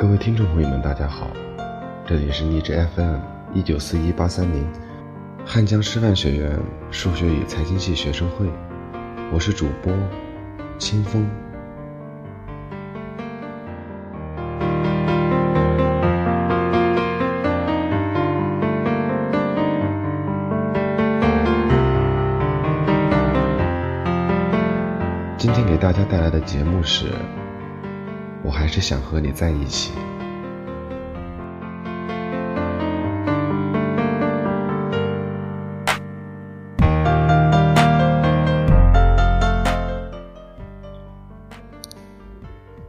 各位听众朋友们，大家好，这里是励志 FM 一九四一八三零，汉江师范学院数学与财经系学生会，我是主播清风。今天给大家带来的节目是。我还是想和你在一起。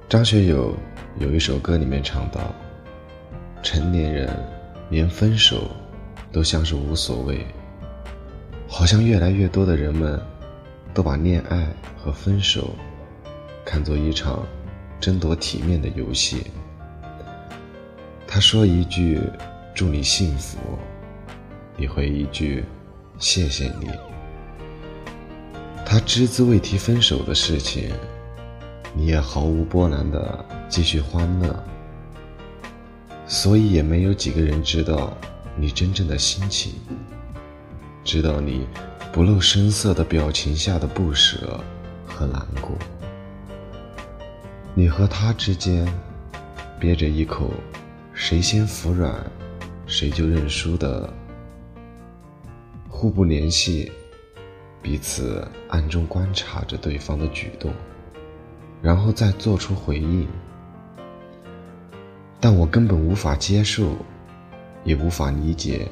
张学友有一首歌里面唱到：“成年人连分手都像是无所谓，好像越来越多的人们都把恋爱和分手看作一场。”争夺体面的游戏。他说一句“祝你幸福”，你回一句“谢谢你”。他只字未提分手的事情，你也毫无波澜的继续欢乐。所以也没有几个人知道你真正的心情，知道你不露声色的表情下的不舍和难过。你和他之间憋着一口，谁先服软，谁就认输的，互不联系，彼此暗中观察着对方的举动，然后再做出回应。但我根本无法接受，也无法理解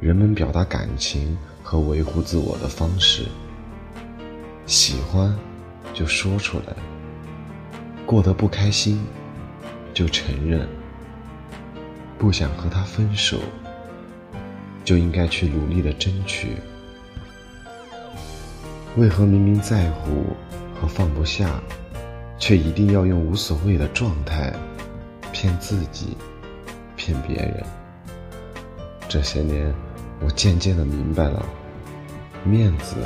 人们表达感情和维护自我的方式。喜欢，就说出来。过得不开心，就承认；不想和他分手，就应该去努力的争取。为何明明在乎和放不下，却一定要用无所谓的状态骗自己、骗别人？这些年，我渐渐的明白了，面子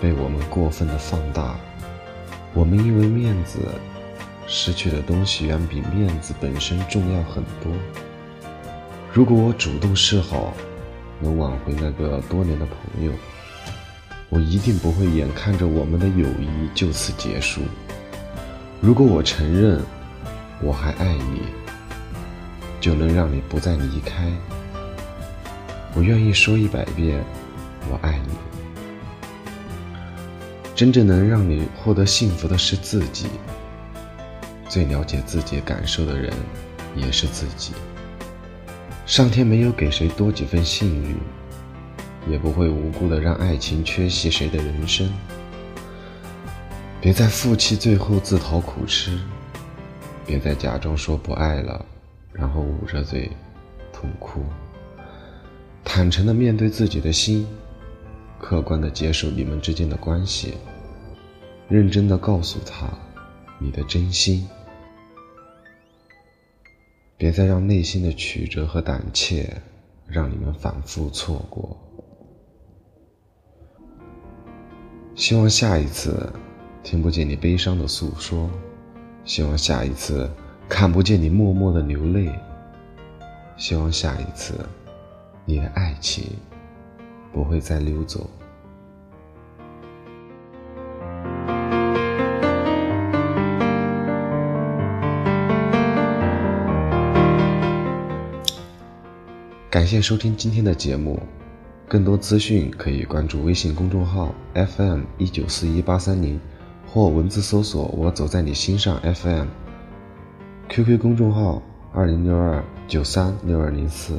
被我们过分的放大，我们因为面子。失去的东西远比面子本身重要很多。如果我主动示好，能挽回那个多年的朋友，我一定不会眼看着我们的友谊就此结束。如果我承认我还爱你，就能让你不再离开。我愿意说一百遍我爱你。真正能让你获得幸福的是自己。最了解自己感受的人，也是自己。上天没有给谁多几分幸运，也不会无故的让爱情缺席谁的人生。别再负气，最后自讨苦吃；别再假装说不爱了，然后捂着嘴痛哭。坦诚的面对自己的心，客观的接受你们之间的关系，认真的告诉他你的真心。别再让内心的曲折和胆怯，让你们反复错过。希望下一次听不见你悲伤的诉说，希望下一次看不见你默默的流泪，希望下一次你的爱情不会再溜走。感谢收听今天的节目，更多资讯可以关注微信公众号 FM 一九四一八三零，或文字搜索“我走在你心上 FM”，QQ 公众号二零六二九三六二零四。